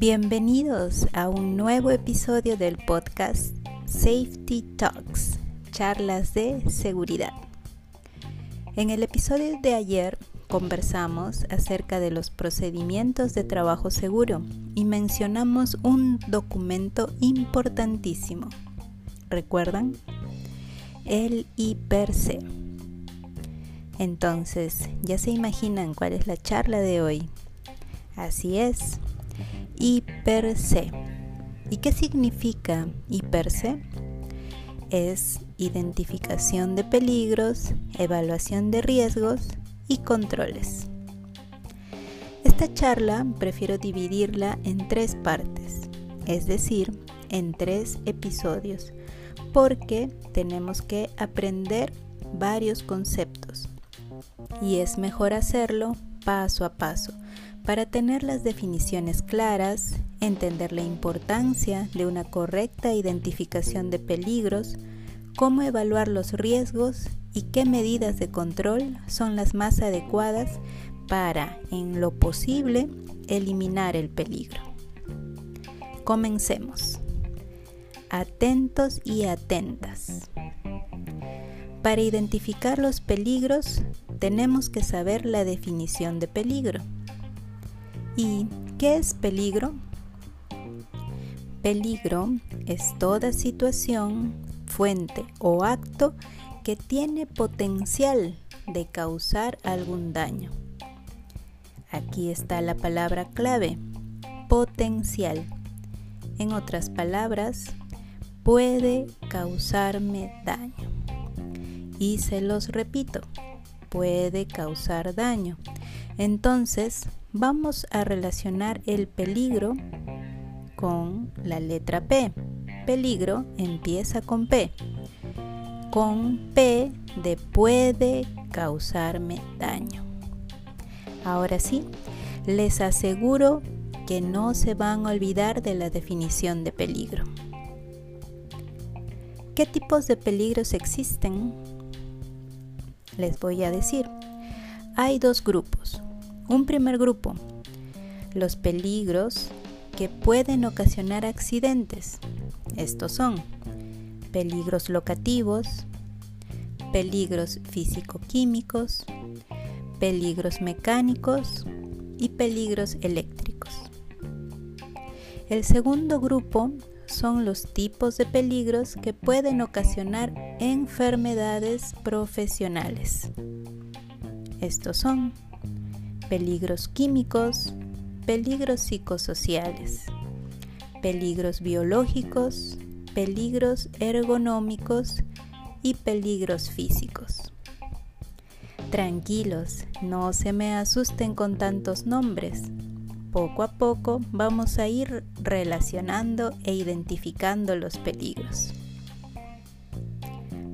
Bienvenidos a un nuevo episodio del podcast Safety Talks, charlas de seguridad. En el episodio de ayer conversamos acerca de los procedimientos de trabajo seguro y mencionamos un documento importantísimo. ¿Recuerdan? El IPRC. Entonces, ya se imaginan cuál es la charla de hoy. Así es, IPRC. ¿Y qué significa IPRC? Es identificación de peligros, evaluación de riesgos y controles. Esta charla prefiero dividirla en tres partes, es decir, en tres episodios, porque tenemos que aprender varios conceptos y es mejor hacerlo paso a paso para tener las definiciones claras, entender la importancia de una correcta identificación de peligros, cómo evaluar los riesgos y qué medidas de control son las más adecuadas para, en lo posible, eliminar el peligro. Comencemos. Atentos y atentas. Para identificar los peligros tenemos que saber la definición de peligro. ¿Y qué es peligro? Peligro es toda situación, fuente o acto que tiene potencial de causar algún daño. Aquí está la palabra clave, potencial. En otras palabras, puede causarme daño. Y se los repito, puede causar daño. Entonces, vamos a relacionar el peligro con la letra P. Peligro empieza con P. Con P de puede causarme daño. Ahora sí, les aseguro que no se van a olvidar de la definición de peligro. ¿Qué tipos de peligros existen? Les voy a decir. Hay dos grupos, un primer grupo, los peligros que pueden ocasionar accidentes. Estos son peligros locativos, peligros físico-químicos, peligros mecánicos y peligros eléctricos. El segundo grupo son los tipos de peligros que pueden ocasionar enfermedades profesionales. Estos son peligros químicos, peligros psicosociales, peligros biológicos, peligros ergonómicos y peligros físicos. Tranquilos, no se me asusten con tantos nombres. Poco a poco vamos a ir relacionando e identificando los peligros.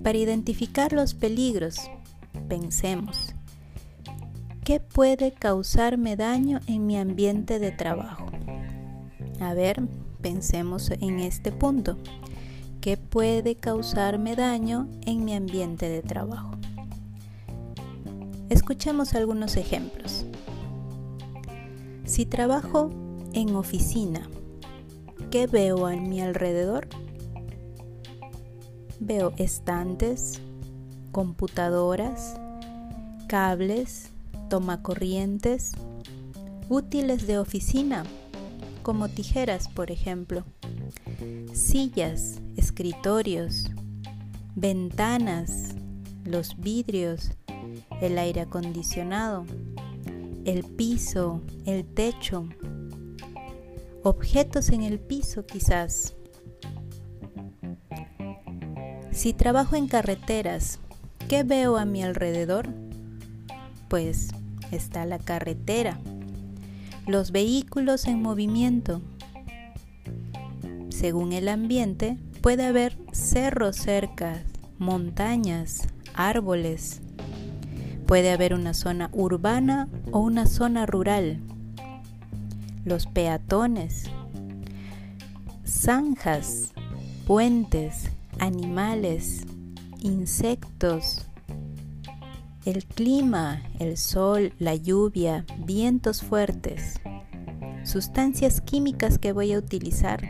Para identificar los peligros, pensemos, ¿Qué puede causarme daño en mi ambiente de trabajo? A ver, pensemos en este punto. ¿Qué puede causarme daño en mi ambiente de trabajo? Escuchemos algunos ejemplos. Si trabajo en oficina, ¿qué veo a mi alrededor? Veo estantes, computadoras, cables, tomacorrientes, útiles de oficina, como tijeras, por ejemplo, sillas, escritorios, ventanas, los vidrios, el aire acondicionado, el piso, el techo, objetos en el piso quizás. Si trabajo en carreteras, ¿qué veo a mi alrededor? pues está la carretera, los vehículos en movimiento. Según el ambiente, puede haber cerros cerca, montañas, árboles. Puede haber una zona urbana o una zona rural. Los peatones, zanjas, puentes, animales, insectos, el clima, el sol, la lluvia, vientos fuertes. sustancias químicas que voy a utilizar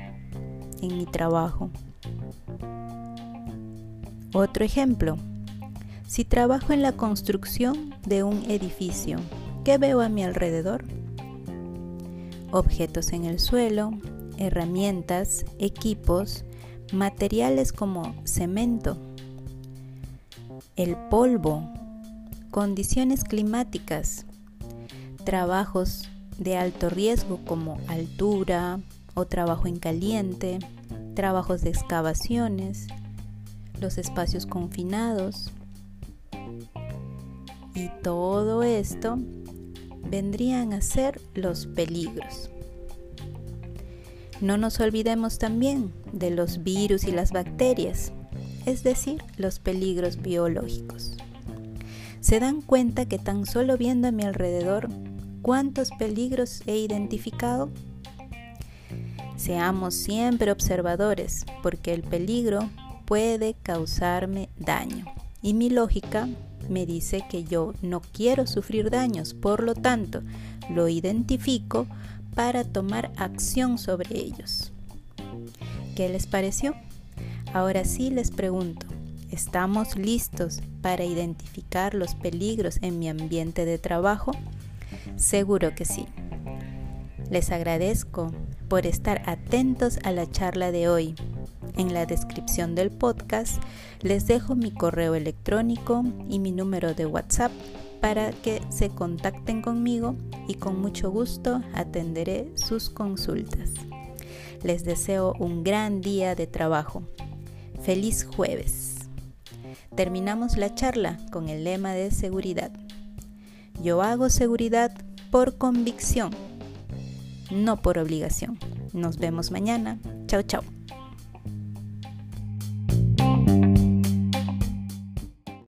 en mi trabajo. Otro ejemplo, si trabajo en la construcción de un edificio, ¿qué veo a mi alrededor? Objetos en el suelo, herramientas, equipos, materiales como cemento, el polvo, condiciones climáticas, trabajos de alto riesgo como altura o trabajo en caliente, trabajos de excavaciones, los espacios confinados. Y todo esto vendrían a ser los peligros. No nos olvidemos también de los virus y las bacterias, es decir, los peligros biológicos. ¿Se dan cuenta que tan solo viendo a mi alrededor cuántos peligros he identificado? Seamos siempre observadores, porque el peligro puede causarme daño. Y mi lógica me dice que yo no quiero sufrir daños, por lo tanto, lo identifico para tomar acción sobre ellos. ¿Qué les pareció? Ahora sí les pregunto, ¿estamos listos para identificar los peligros en mi ambiente de trabajo? Seguro que sí. Les agradezco por estar atentos a la charla de hoy. En la descripción del podcast les dejo mi correo electrónico y mi número de WhatsApp para que se contacten conmigo y con mucho gusto atenderé sus consultas. Les deseo un gran día de trabajo. Feliz jueves. Terminamos la charla con el lema de seguridad. Yo hago seguridad por convicción, no por obligación. Nos vemos mañana. Chao, chao.